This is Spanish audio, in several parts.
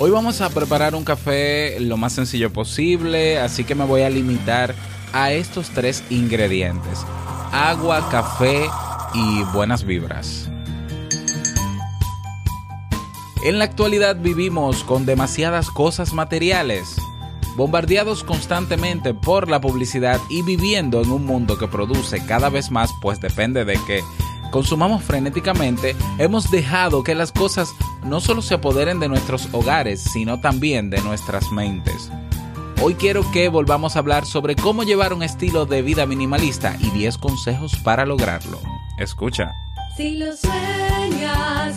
Hoy vamos a preparar un café lo más sencillo posible, así que me voy a limitar a estos tres ingredientes. Agua, café y buenas vibras. En la actualidad vivimos con demasiadas cosas materiales, bombardeados constantemente por la publicidad y viviendo en un mundo que produce cada vez más, pues depende de que consumamos frenéticamente, hemos dejado que las cosas no solo se apoderen de nuestros hogares, sino también de nuestras mentes. Hoy quiero que volvamos a hablar sobre cómo llevar un estilo de vida minimalista y 10 consejos para lograrlo. Escucha. Si lo sueñas,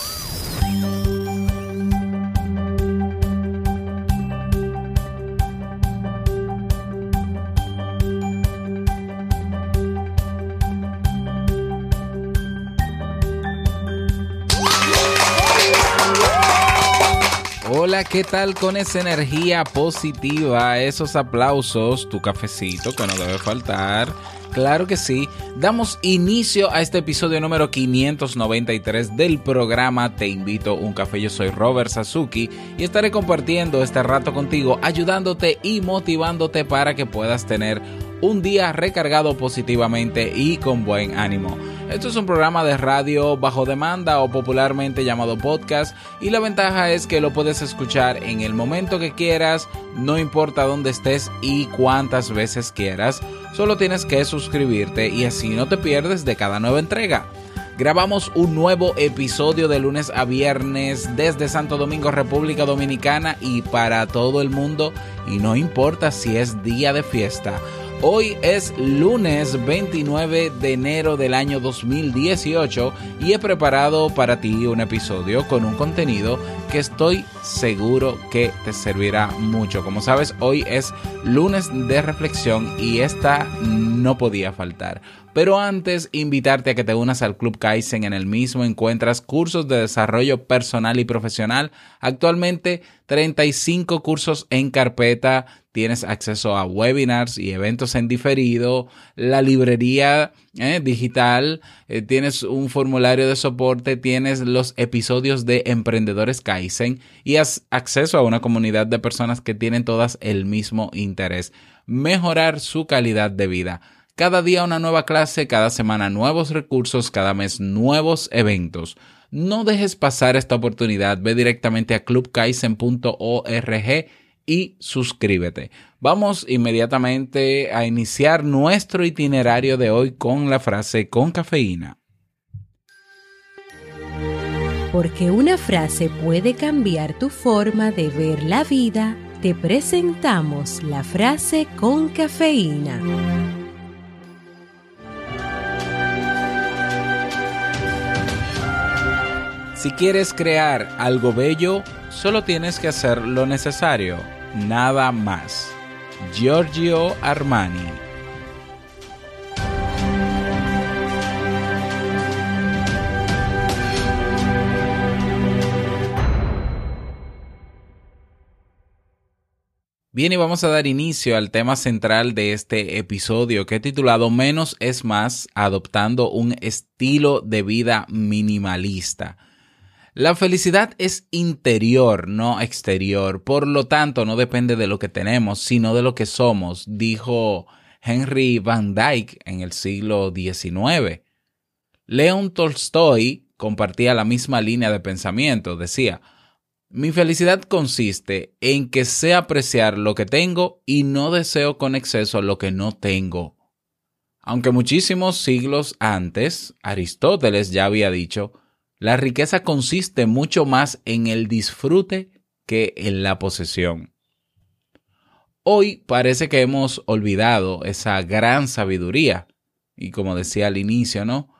Hola, ¿qué tal con esa energía positiva, esos aplausos, tu cafecito que no debe faltar? Claro que sí. Damos inicio a este episodio número 593 del programa Te invito a un café. Yo soy Robert Sasuki y estaré compartiendo este rato contigo, ayudándote y motivándote para que puedas tener un día recargado positivamente y con buen ánimo. Esto es un programa de radio bajo demanda o popularmente llamado podcast y la ventaja es que lo puedes escuchar en el momento que quieras, no importa dónde estés y cuántas veces quieras, solo tienes que suscribirte y así no te pierdes de cada nueva entrega. Grabamos un nuevo episodio de lunes a viernes desde Santo Domingo, República Dominicana y para todo el mundo y no importa si es día de fiesta. Hoy es lunes 29 de enero del año 2018 y he preparado para ti un episodio con un contenido que estoy seguro que te servirá mucho. Como sabes, hoy es lunes de reflexión y esta no podía faltar. Pero antes, invitarte a que te unas al Club Kaizen. En el mismo encuentras cursos de desarrollo personal y profesional. Actualmente, 35 cursos en carpeta. Tienes acceso a webinars y eventos en diferido, la librería eh, digital, eh, tienes un formulario de soporte, tienes los episodios de Emprendedores Kaizen y has acceso a una comunidad de personas que tienen todas el mismo interés, mejorar su calidad de vida. Cada día una nueva clase, cada semana nuevos recursos, cada mes nuevos eventos. No dejes pasar esta oportunidad, ve directamente a clubkaizen.org y suscríbete. Vamos inmediatamente a iniciar nuestro itinerario de hoy con la frase con cafeína. Porque una frase puede cambiar tu forma de ver la vida, te presentamos la frase con cafeína. Si quieres crear algo bello, solo tienes que hacer lo necesario, nada más. Giorgio Armani Bien, y vamos a dar inicio al tema central de este episodio que he titulado Menos es más, adoptando un estilo de vida minimalista. La felicidad es interior, no exterior, por lo tanto no depende de lo que tenemos, sino de lo que somos, dijo Henry Van Dyke en el siglo XIX. León Tolstoy compartía la misma línea de pensamiento, decía, mi felicidad consiste en que sé apreciar lo que tengo y no deseo con exceso lo que no tengo. Aunque muchísimos siglos antes, Aristóteles ya había dicho, la riqueza consiste mucho más en el disfrute que en la posesión. Hoy parece que hemos olvidado esa gran sabiduría. Y como decía al inicio, ¿no?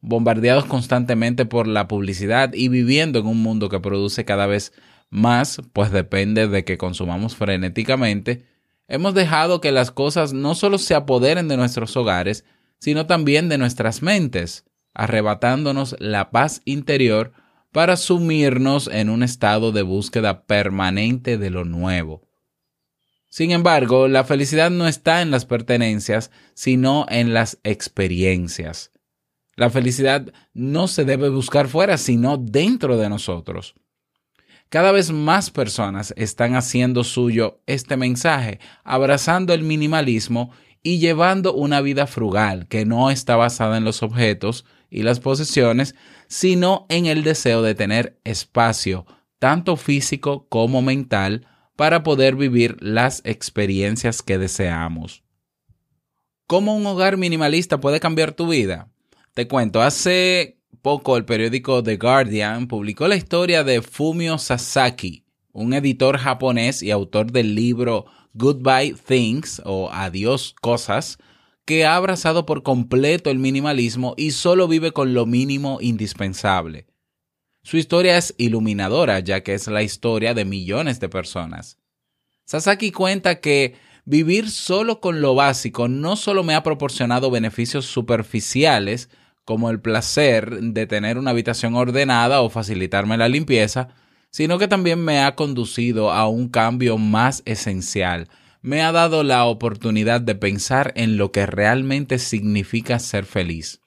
Bombardeados constantemente por la publicidad y viviendo en un mundo que produce cada vez más, pues depende de que consumamos frenéticamente, hemos dejado que las cosas no solo se apoderen de nuestros hogares, sino también de nuestras mentes, arrebatándonos la paz interior para sumirnos en un estado de búsqueda permanente de lo nuevo. Sin embargo, la felicidad no está en las pertenencias, sino en las experiencias. La felicidad no se debe buscar fuera, sino dentro de nosotros. Cada vez más personas están haciendo suyo este mensaje, abrazando el minimalismo y llevando una vida frugal que no está basada en los objetos y las posesiones, sino en el deseo de tener espacio, tanto físico como mental, para poder vivir las experiencias que deseamos. ¿Cómo un hogar minimalista puede cambiar tu vida? Te cuento, hace poco el periódico The Guardian publicó la historia de Fumio Sasaki, un editor japonés y autor del libro Goodbye Things o Adiós Cosas, que ha abrazado por completo el minimalismo y solo vive con lo mínimo indispensable. Su historia es iluminadora, ya que es la historia de millones de personas. Sasaki cuenta que vivir solo con lo básico no solo me ha proporcionado beneficios superficiales, como el placer de tener una habitación ordenada o facilitarme la limpieza, sino que también me ha conducido a un cambio más esencial. Me ha dado la oportunidad de pensar en lo que realmente significa ser feliz.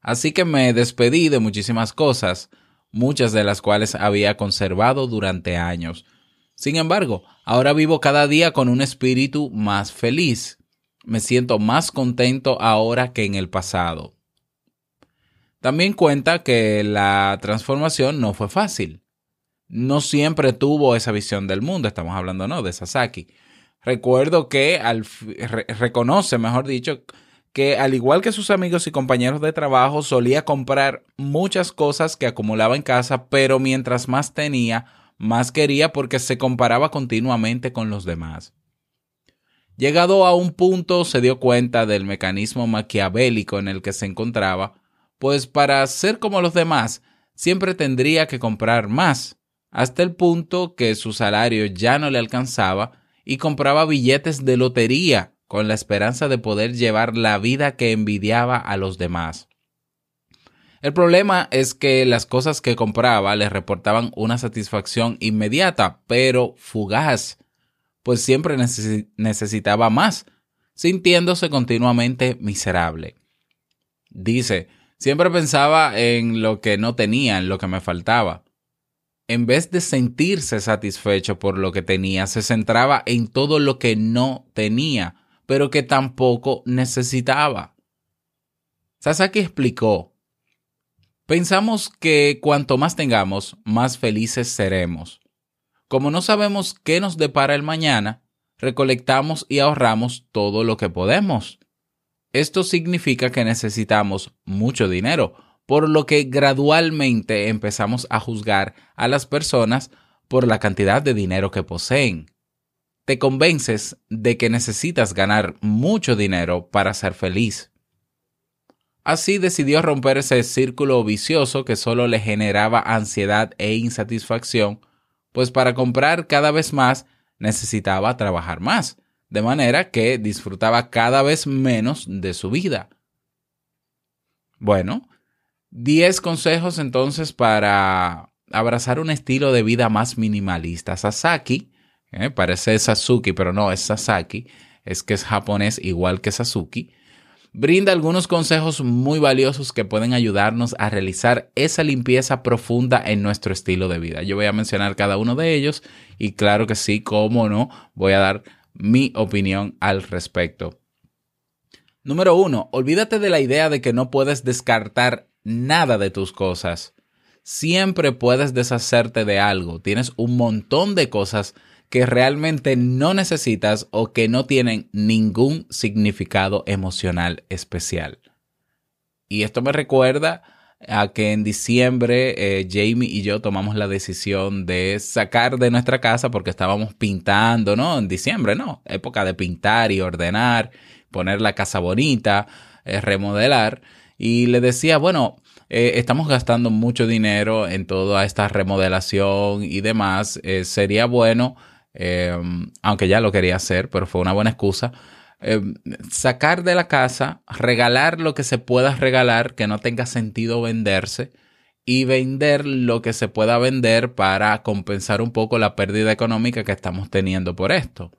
Así que me despedí de muchísimas cosas, muchas de las cuales había conservado durante años. Sin embargo, ahora vivo cada día con un espíritu más feliz. Me siento más contento ahora que en el pasado. También cuenta que la transformación no fue fácil. No siempre tuvo esa visión del mundo, estamos hablando no de Sasaki. Recuerdo que al, re, reconoce, mejor dicho, que al igual que sus amigos y compañeros de trabajo solía comprar muchas cosas que acumulaba en casa, pero mientras más tenía, más quería porque se comparaba continuamente con los demás. Llegado a un punto se dio cuenta del mecanismo maquiavélico en el que se encontraba, pues para ser como los demás siempre tendría que comprar más, hasta el punto que su salario ya no le alcanzaba y compraba billetes de lotería con la esperanza de poder llevar la vida que envidiaba a los demás. El problema es que las cosas que compraba le reportaban una satisfacción inmediata, pero fugaz, pues siempre necesitaba más, sintiéndose continuamente miserable. Dice, siempre pensaba en lo que no tenía, en lo que me faltaba. En vez de sentirse satisfecho por lo que tenía, se centraba en todo lo que no tenía, pero que tampoco necesitaba. Sasaki explicó, pensamos que cuanto más tengamos, más felices seremos. Como no sabemos qué nos depara el mañana, recolectamos y ahorramos todo lo que podemos. Esto significa que necesitamos mucho dinero, por lo que gradualmente empezamos a juzgar a las personas por la cantidad de dinero que poseen te convences de que necesitas ganar mucho dinero para ser feliz. Así decidió romper ese círculo vicioso que solo le generaba ansiedad e insatisfacción, pues para comprar cada vez más necesitaba trabajar más, de manera que disfrutaba cada vez menos de su vida. Bueno, 10 consejos entonces para abrazar un estilo de vida más minimalista. Sasaki ¿eh? Parece Sasuke, pero no, es Sasaki. Es que es japonés igual que Sasuke. Brinda algunos consejos muy valiosos que pueden ayudarnos a realizar esa limpieza profunda en nuestro estilo de vida. Yo voy a mencionar cada uno de ellos y claro que sí, cómo no, voy a dar mi opinión al respecto. Número uno, olvídate de la idea de que no puedes descartar nada de tus cosas. Siempre puedes deshacerte de algo. Tienes un montón de cosas que realmente no necesitas o que no tienen ningún significado emocional especial. Y esto me recuerda a que en diciembre eh, Jamie y yo tomamos la decisión de sacar de nuestra casa porque estábamos pintando, ¿no? En diciembre, ¿no? Época de pintar y ordenar, poner la casa bonita, eh, remodelar. Y le decía, bueno, eh, estamos gastando mucho dinero en toda esta remodelación y demás. Eh, sería bueno, eh, aunque ya lo quería hacer, pero fue una buena excusa, eh, sacar de la casa, regalar lo que se pueda regalar, que no tenga sentido venderse, y vender lo que se pueda vender para compensar un poco la pérdida económica que estamos teniendo por esto.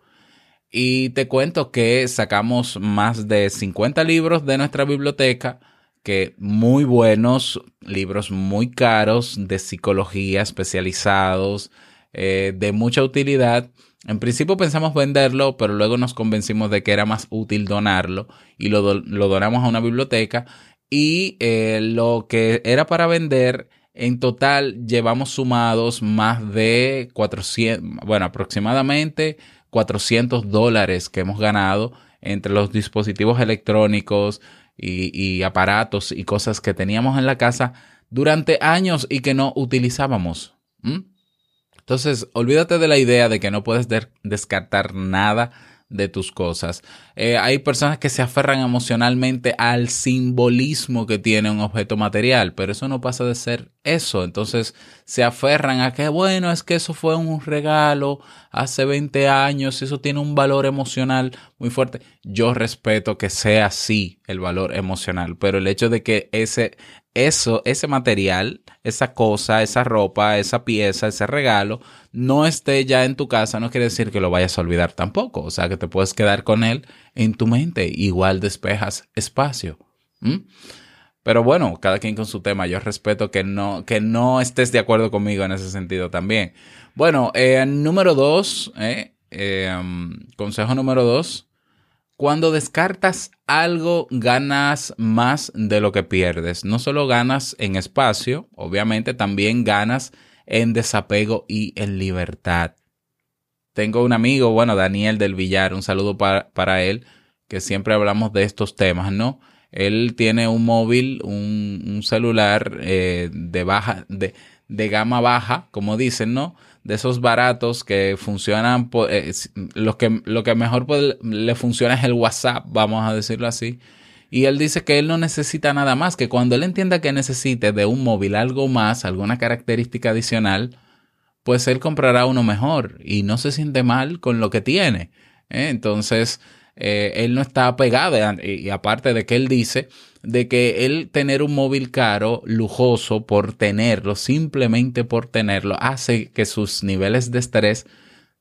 Y te cuento que sacamos más de 50 libros de nuestra biblioteca, que muy buenos, libros muy caros de psicología especializados, eh, de mucha utilidad. En principio pensamos venderlo, pero luego nos convencimos de que era más útil donarlo y lo, lo donamos a una biblioteca. Y eh, lo que era para vender, en total llevamos sumados más de 400, bueno, aproximadamente 400 dólares que hemos ganado entre los dispositivos electrónicos y, aparatos y cosas que teníamos en la casa durante años y que no utilizábamos. Entonces, olvídate de la idea de que no puedes de- descartar nada de tus cosas. Eh, hay personas que se aferran emocionalmente al simbolismo que tiene un objeto material, pero eso no pasa de ser eso. Entonces se aferran a que, bueno, es que eso fue un regalo hace 20 años, eso tiene un valor emocional muy fuerte. Yo respeto que sea así el valor emocional, pero el hecho de que ese, eso, ese material, esa cosa, esa ropa, esa pieza, ese regalo, no esté ya en tu casa, no quiere decir que lo vayas a olvidar tampoco. O sea, que te puedes quedar con él en tu mente. Igual despejas espacio. Pero bueno, cada quien con su tema. Yo respeto que no, que no estés de acuerdo conmigo en ese sentido también. Bueno, eh, número dos, eh, um, consejo número dos. Cuando descartas algo, ganas más de lo que pierdes. No solo ganas en espacio, obviamente también ganas en desapego y en libertad. Tengo un amigo, bueno, Daniel del Villar, un saludo para, para él, que siempre hablamos de estos temas, ¿no? Él tiene un móvil, un, un celular eh, de baja, de, de gama baja, como dicen, ¿no? De esos baratos que funcionan, eh, lo, que, lo que mejor le funciona es el WhatsApp, vamos a decirlo así. Y él dice que él no necesita nada más, que cuando él entienda que necesite de un móvil algo más, alguna característica adicional, pues él comprará uno mejor y no se siente mal con lo que tiene. ¿eh? Entonces, eh, él no está apegado, y, y aparte de que él dice de que él tener un móvil caro, lujoso, por tenerlo, simplemente por tenerlo, hace que sus niveles de estrés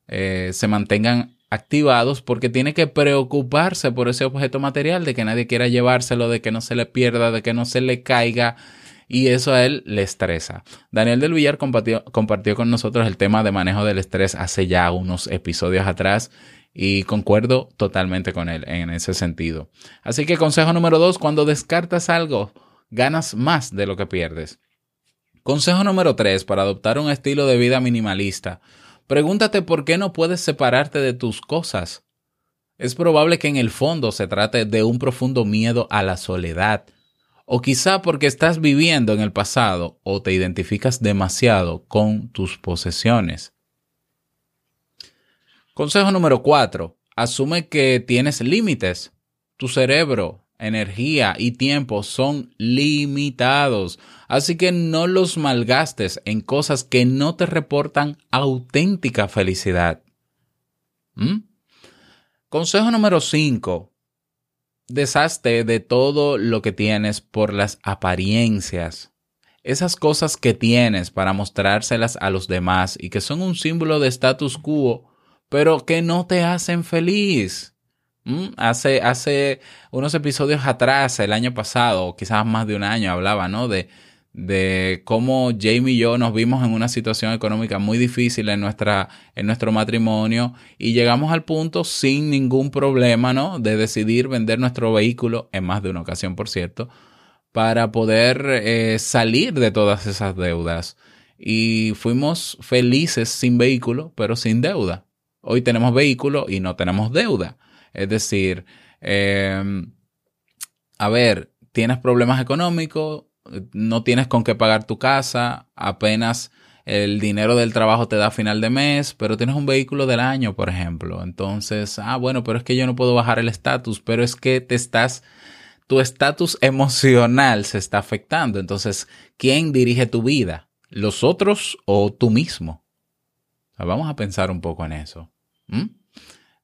eh, se mantengan activados porque tiene que preocuparse por ese objeto material, de que nadie quiera llevárselo, de que no se le pierda, de que no se le caiga. Y eso a él le estresa. Daniel del Villar compartió, compartió con nosotros el tema de manejo del estrés hace ya unos episodios atrás y concuerdo totalmente con él en ese sentido. Así que consejo número dos, cuando descartas algo, ganas más de lo que pierdes. Consejo número tres, para adoptar un estilo de vida minimalista. Pregúntate por qué no puedes separarte de tus cosas. Es probable que en el fondo se trate de un profundo miedo a la soledad. O quizá porque estás viviendo en el pasado o te identificas demasiado con tus posesiones. Consejo número 4. Asume que tienes límites. Tu cerebro, energía y tiempo son limitados. Así que no los malgastes en cosas que no te reportan auténtica felicidad. ¿Mm? Consejo número 5. Deshazte de todo lo que tienes por las apariencias. Esas cosas que tienes para mostrárselas a los demás y que son un símbolo de status quo, pero que no te hacen feliz. ¿Mm? Hace, hace unos episodios atrás, el año pasado, quizás más de un año, hablaba, ¿no? De, de cómo Jamie y yo nos vimos en una situación económica muy difícil en, nuestra, en nuestro matrimonio y llegamos al punto sin ningún problema, ¿no? De decidir vender nuestro vehículo, en más de una ocasión, por cierto, para poder eh, salir de todas esas deudas. Y fuimos felices sin vehículo, pero sin deuda. Hoy tenemos vehículo y no tenemos deuda. Es decir, eh, a ver, tienes problemas económicos, no tienes con qué pagar tu casa, apenas el dinero del trabajo te da a final de mes, pero tienes un vehículo del año, por ejemplo. Entonces, ah, bueno, pero es que yo no puedo bajar el estatus, pero es que te estás, tu estatus emocional se está afectando. Entonces, ¿quién dirige tu vida? ¿Los otros o tú mismo? Vamos a pensar un poco en eso. ¿Mm?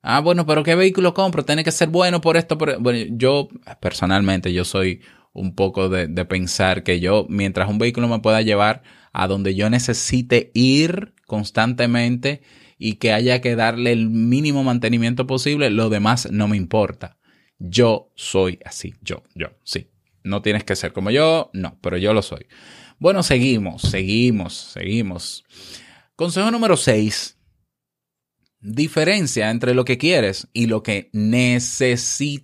Ah, bueno, pero ¿qué vehículo compro? Tiene que ser bueno por esto. Por... Bueno, yo personalmente, yo soy un poco de, de, pensar que yo, mientras un vehículo me pueda llevar a donde yo necesite ir constantemente y que haya que darle el mínimo mantenimiento posible, lo demás no me importa. Yo soy así, yo, yo, sí. No tienes que ser como yo, no, pero yo lo soy. Bueno, seguimos, seguimos, seguimos. Consejo número 6 diferencia entre lo que quieres y lo que necesitas.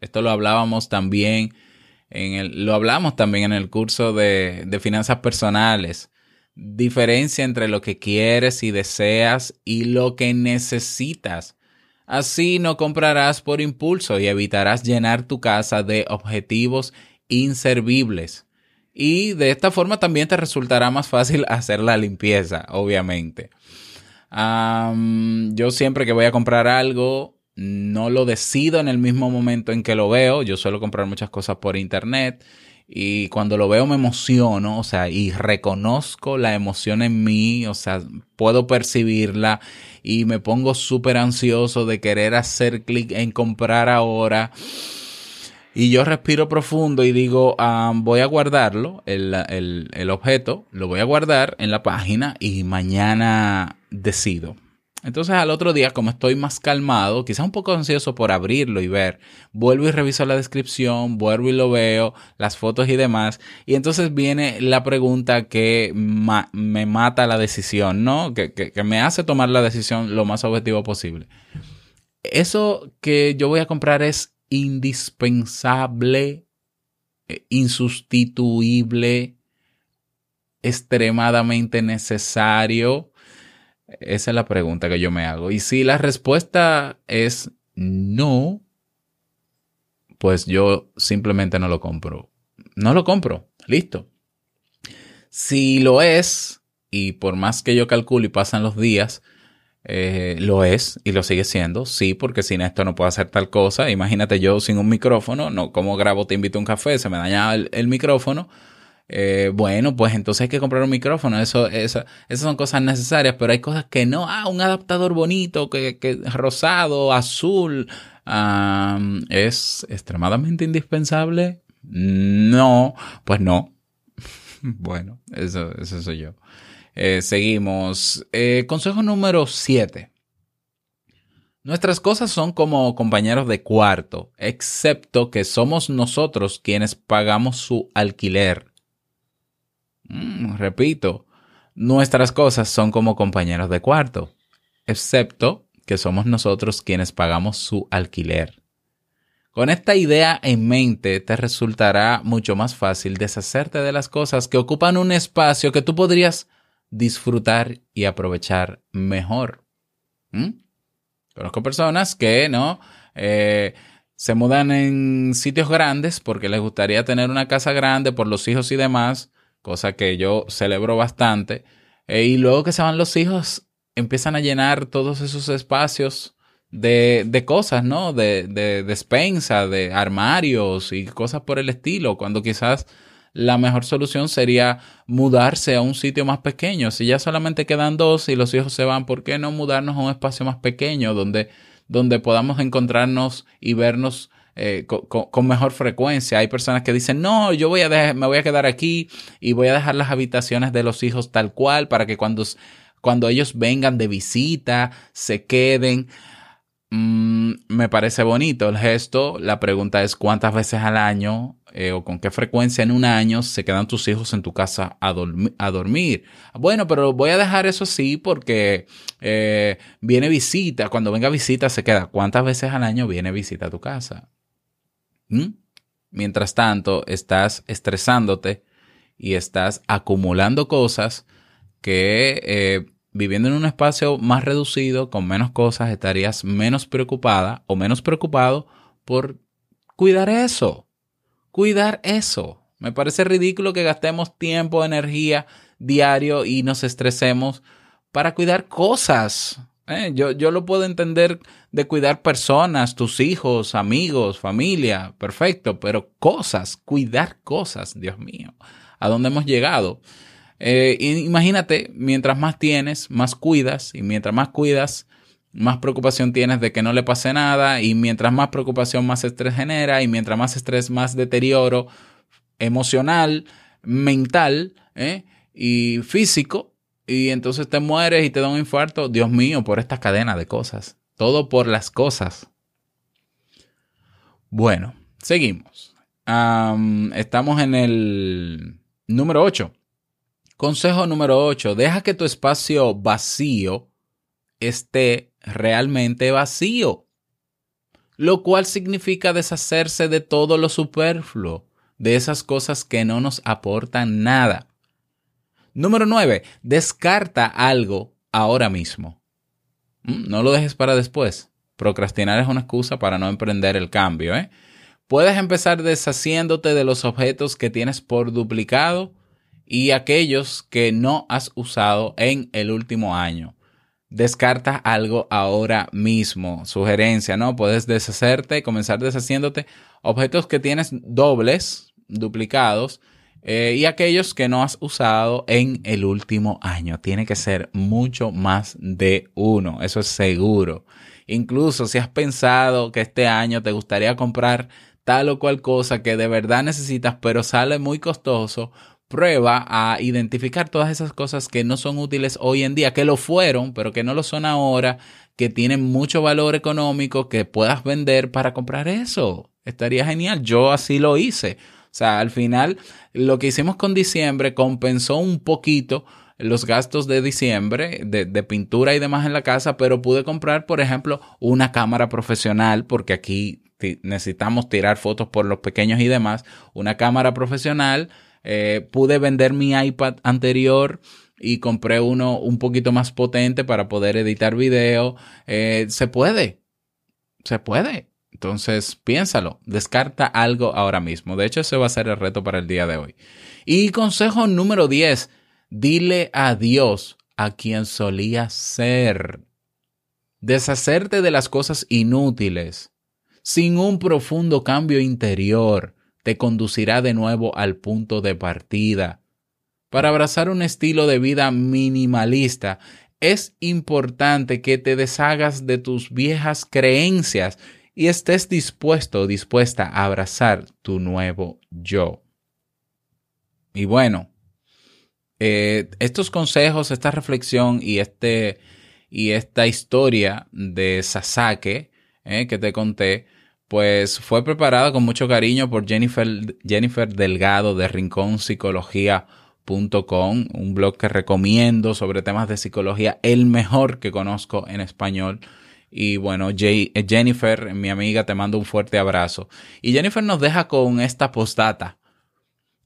Esto lo hablábamos también en el, lo hablamos también en el curso de, de finanzas personales. Diferencia entre lo que quieres y deseas y lo que necesitas. Así no comprarás por impulso y evitarás llenar tu casa de objetivos inservibles. Y de esta forma también te resultará más fácil hacer la limpieza, obviamente. Yo siempre que voy a comprar algo, no lo decido en el mismo momento en que lo veo. Yo suelo comprar muchas cosas por internet y cuando lo veo me emociono, o sea, y reconozco la emoción en mí, o sea, puedo percibirla y me pongo súper ansioso de querer hacer clic en comprar ahora. Y yo respiro profundo y digo, voy a guardarlo, el, el, el objeto, lo voy a guardar en la página y mañana decido. Entonces al otro día, como estoy más calmado, quizás un poco ansioso por abrirlo y ver, vuelvo y reviso la descripción, vuelvo y lo veo, las fotos y demás, y entonces viene la pregunta que me mata la decisión, ¿no? Que, que, que me hace tomar la decisión lo más objetivo posible. Eso que yo voy a comprar es indispensable, eh, insustituible, extremadamente necesario esa es la pregunta que yo me hago. Y si la respuesta es no, pues yo simplemente no lo compro. No lo compro. Listo. Si lo es, y por más que yo calcule y pasan los días, eh, lo es y lo sigue siendo, sí, porque sin esto no puedo hacer tal cosa. Imagínate yo sin un micrófono, no, como grabo Te invito a un café, se me daña el micrófono eh, bueno, pues entonces hay que comprar un micrófono. Eso, eso, esas son cosas necesarias, pero hay cosas que no. Ah, un adaptador bonito, que, que rosado, azul, es extremadamente indispensable. No, pues no. bueno, eso, eso soy yo. Eh, seguimos. Eh, consejo número 7. Nuestras cosas son como compañeros de cuarto, excepto que somos nosotros quienes pagamos su alquiler. Mm, repito, nuestras cosas son como compañeros de cuarto, excepto que somos nosotros quienes pagamos su alquiler. Con esta idea en mente te resultará mucho más fácil deshacerte de las cosas que ocupan un espacio que tú podrías disfrutar y aprovechar mejor. ¿Mm? Conozco personas que no eh, se mudan en sitios grandes porque les gustaría tener una casa grande por los hijos y demás, cosa que yo celebro bastante. Eh, y luego que se van los hijos, empiezan a llenar todos esos espacios de, de cosas, ¿no? De, de despensa, de armarios y cosas por el estilo, cuando quizás la mejor solución sería mudarse a un sitio más pequeño. Si ya solamente quedan dos y los hijos se van, ¿por qué no mudarnos a un espacio más pequeño donde, donde podamos encontrarnos y vernos eh, con, mejor frecuencia. Hay personas que dicen, no, yo voy a dejar, me voy a quedar aquí y voy a dejar las habitaciones de los hijos tal cual para que cuando, cuando ellos vengan de visita se queden. Mm, me parece bonito el gesto. La pregunta es cuántas veces al año eh, o con qué frecuencia en un año se quedan tus hijos en tu casa a dormir. Bueno, pero voy a dejar eso así porque eh, viene visita. Cuando venga visita se queda. ¿Cuántas veces al año viene visita a tu casa? ¿Mm? Mientras tanto, estás estresándote y estás acumulando cosas que eh, viviendo en un espacio más reducido, con menos cosas, estarías menos preocupada o menos preocupado por cuidar eso. Cuidar eso. Me parece ridículo que gastemos tiempo, energía diario y nos estresemos para cuidar cosas. ¿Eh? Yo, yo lo puedo entender de cuidar personas, tus hijos, amigos, familia, perfecto, pero cosas, cuidar cosas, Dios mío, ¿a dónde hemos llegado? Eh, imagínate, mientras más tienes, más cuidas, y mientras más cuidas, más preocupación tienes de que no le pase nada, y mientras más preocupación, más estrés genera, y mientras más estrés, más deterioro emocional, mental ¿eh? y físico, y entonces te mueres y te da un infarto, Dios mío, por esta cadena de cosas. Todo por las cosas. Bueno, seguimos. Am, estamos en el número 8. Consejo número 8. Deja que tu espacio vacío esté realmente vacío. Lo cual significa deshacerse de todo lo superfluo, de esas cosas que no nos aportan nada. Número 9. Descarta algo ahora mismo. Mm, No lo dejes para después. Procrastinar es una excusa para no emprender el cambio. ¿eh? Puedes empezar deshaciéndote de los objetos que tienes por duplicado y aquellos que no has usado en el último año. Descarta algo ahora mismo. Sugerencia, ¿no? Puedes deshacerte, comenzar deshaciéndote objetos que tienes dobles, duplicados, eh, y aquellos que no has usado en el último año. Tiene que ser mucho más de uno, eso es seguro. Incluso si has pensado que este año te gustaría comprar tal o cual cosa que de verdad necesitas, pero sale muy costoso, prueba a identificar todas esas cosas que no son útiles hoy en día, que lo fueron, pero que no lo son ahora, que tienen mucho valor económico, que puedas vender para comprar eso. Estaría genial. Yo así lo hice. Sea, al final lo que hicimos con diciembre compensó un poquito los gastos de diciembre de, de, pintura y demás en la casa, pero pude comprar, por ejemplo, una cámara profesional, porque aquí necesitamos tirar fotos por los pequeños y demás, una cámara profesional. Eh, pude vender mi iPad anterior y compré uno un poquito más potente para poder editar video. Eh, se puede, se puede. Entonces, piénsalo, descarta algo ahora mismo. De hecho, ese va a ser el reto para el día de hoy. Y consejo número 10, dile adiós a quien solía ser. Deshacerte de las cosas inútiles, sin un profundo cambio interior, te conducirá de nuevo al punto de partida. Para abrazar un estilo de vida minimalista, es importante que te deshagas de tus viejas creencias y estés dispuesto o dispuesta a abrazar tu nuevo yo. Y bueno, eh, estos consejos, esta reflexión y, este, y esta historia de Sasake eh, que te conté, pues fue preparada con mucho cariño por Jennifer, Jennifer Delgado de rinconpsicología.com, un blog que recomiendo sobre temas de psicología, el mejor que conozco en español. Y bueno, Jay, Jennifer, mi amiga, te mando un fuerte abrazo. Y Jennifer nos deja con esta postdata.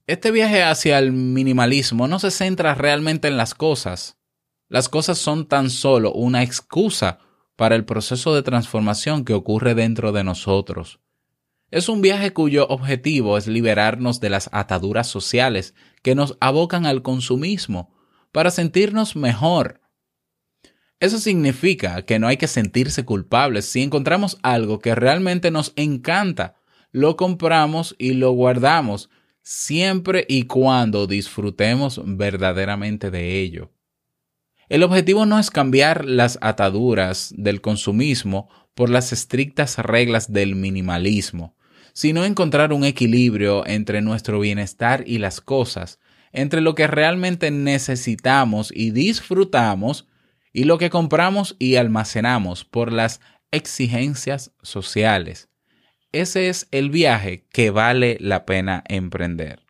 Este viaje hacia el minimalismo no se centra realmente en las cosas. Las cosas son tan solo una excusa para el proceso de transformación que ocurre dentro de nosotros. Es un viaje cuyo objetivo es liberarnos de las ataduras sociales que nos abocan al consumismo para sentirnos mejor. Eso significa que no hay que sentirse culpables si encontramos algo que realmente nos encanta, lo compramos y lo guardamos siempre y cuando disfrutemos verdaderamente de ello. El objetivo no es cambiar las ataduras del consumismo por las estrictas reglas del minimalismo, sino encontrar un equilibrio entre nuestro bienestar y las cosas, entre lo que realmente necesitamos y disfrutamos y lo que compramos y almacenamos por las exigencias sociales. Ese es el viaje que vale la pena emprender.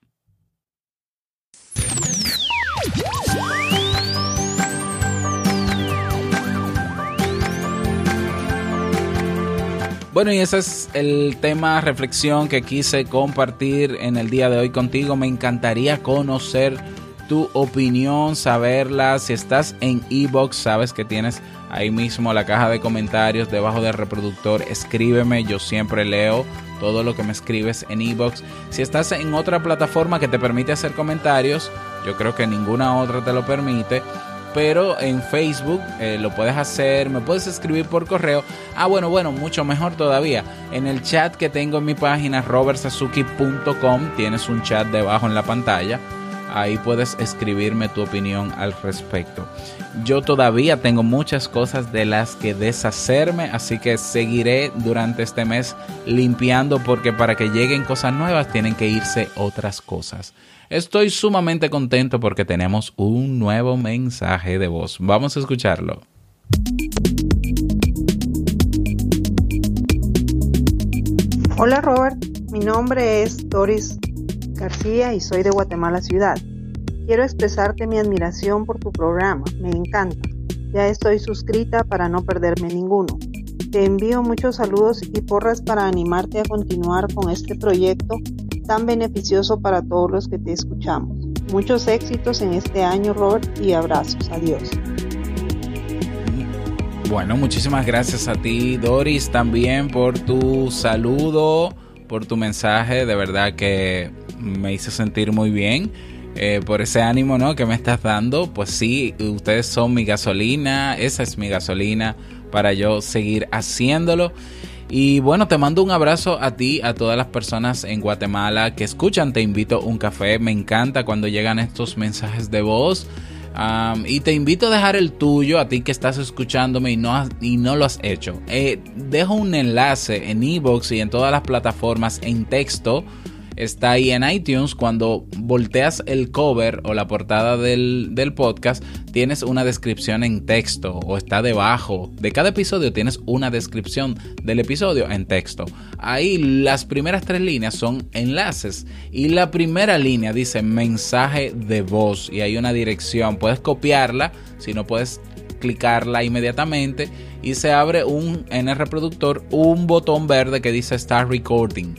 Bueno, y ese es el tema reflexión que quise compartir en el día de hoy contigo. Me encantaría conocer tu opinión, saberla. Si estás en Ebox, sabes que tienes ahí mismo la caja de comentarios debajo del reproductor. Escríbeme, yo siempre leo todo lo que me escribes en iBox. Si estás en otra plataforma que te permite hacer comentarios, yo creo que ninguna otra te lo permite. Pero en Facebook eh, lo puedes hacer, me puedes escribir por correo. Ah, bueno, bueno, mucho mejor todavía. En el chat que tengo en mi página robertsazuki.com tienes un chat debajo en la pantalla ahí puedes escribirme tu opinión al respecto. Yo todavía tengo muchas cosas de las que deshacerme, así que seguiré durante este mes limpiando porque para que lleguen cosas nuevas tienen que irse otras cosas. Estoy sumamente contento porque tenemos un nuevo mensaje de voz. Vamos a escucharlo. Hola Robert, mi nombre es Doris García y soy de Guatemala Ciudad. Quiero expresarte mi admiración por tu programa, me encanta. Ya estoy suscrita para no perderme ninguno. Te envío muchos saludos y porras para animarte a continuar con este proyecto tan beneficioso para todos los que te escuchamos. Muchos éxitos en este año, Robert, y abrazos. Adiós. Bueno, muchísimas gracias a ti, Doris, también por tu saludo, por tu mensaje. De verdad que me hizo sentir muy bien. eh, por ese ánimo ¿no? que me estás dando. Pues sí, ustedes son mi gasolina, esa es mi gasolina para yo seguir haciéndolo. Y bueno, te mando un abrazo a ti, a todas las personas en Guatemala que escuchan Te invito a un café. Me encanta cuando llegan estos mensajes de voz. Y te invito a dejar el tuyo, a ti que estás escuchándome y no, has- y no lo has hecho. Eh, dejo un enlace en iBox y en todas las plataformas en texto. Está ahí en iTunes. Cuando volteas el cover o la portada del, del podcast, tienes una descripción en texto o está debajo. De cada episodio tienes una descripción del episodio en texto. Ahí las primeras tres líneas son enlaces. Y la primera línea dice mensaje de voz. Y hay una dirección. Puedes copiarla. Si no puedes clicarla inmediatamente y se abre un en el reproductor un botón verde que dice Start Recording.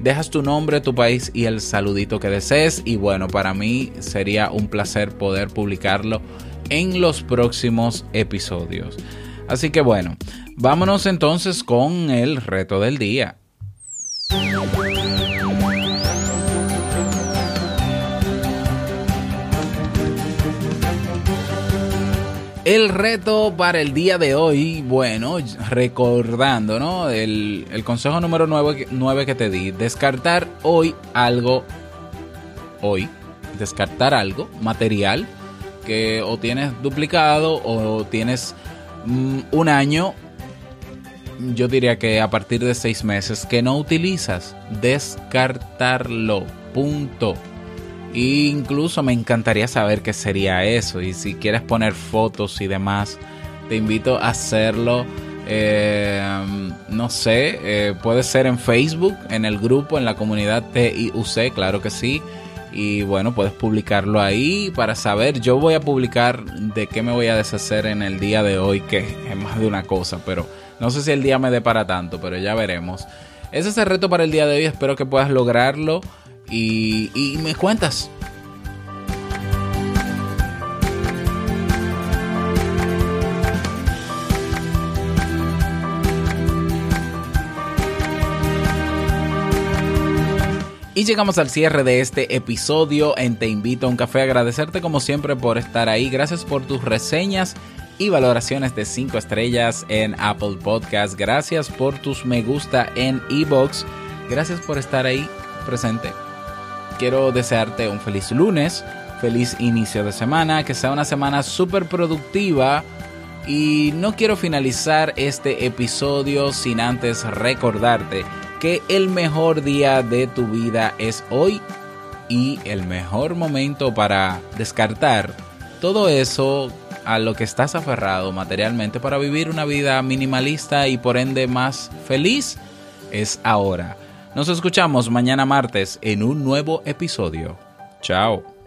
Dejas tu nombre, tu país y el saludito que desees y bueno, para mí sería un placer poder publicarlo en los próximos episodios. Así que bueno, vámonos entonces con el reto del día. El reto para el día de hoy, bueno, recordando, ¿no? El, el consejo número 9, que te di, descartar hoy algo, hoy, descartar algo material que o tienes duplicado o tienes mm, un año, yo diría que a partir de seis meses que no utilizas, descartarlo, punto. E incluso me encantaría saber qué sería eso. Y si quieres poner fotos y demás, te invito a hacerlo. eh, no sé, eh, puede ser en Facebook, en el grupo, en la comunidad TIUC, claro que sí. Y bueno, puedes publicarlo ahí para saber. Yo voy a publicar de qué me voy a deshacer en el día de hoy, que es más de una cosa, pero no sé si el día me dé para tanto, pero ya veremos. Ese es el reto para el día de hoy. Espero que puedas lograrlo y, me cuentas. Y llegamos al cierre de este episodio en Te Invito a un Café. Agradecerte como siempre por estar ahí. Gracias por tus reseñas y valoraciones de 5 estrellas en Apple Podcast. Gracias por tus me gusta en Ebox. Gracias por estar ahí presente. Quiero desearte un feliz lunes, feliz inicio de semana, que sea una semana súper productiva. Y no quiero finalizar este episodio sin antes recordarte que el mejor día de tu vida es hoy y el mejor momento para descartar todo eso a lo que estás aferrado materialmente para vivir una vida minimalista y por ende más feliz es ahora. Nos escuchamos mañana martes en un nuevo episodio. Chao.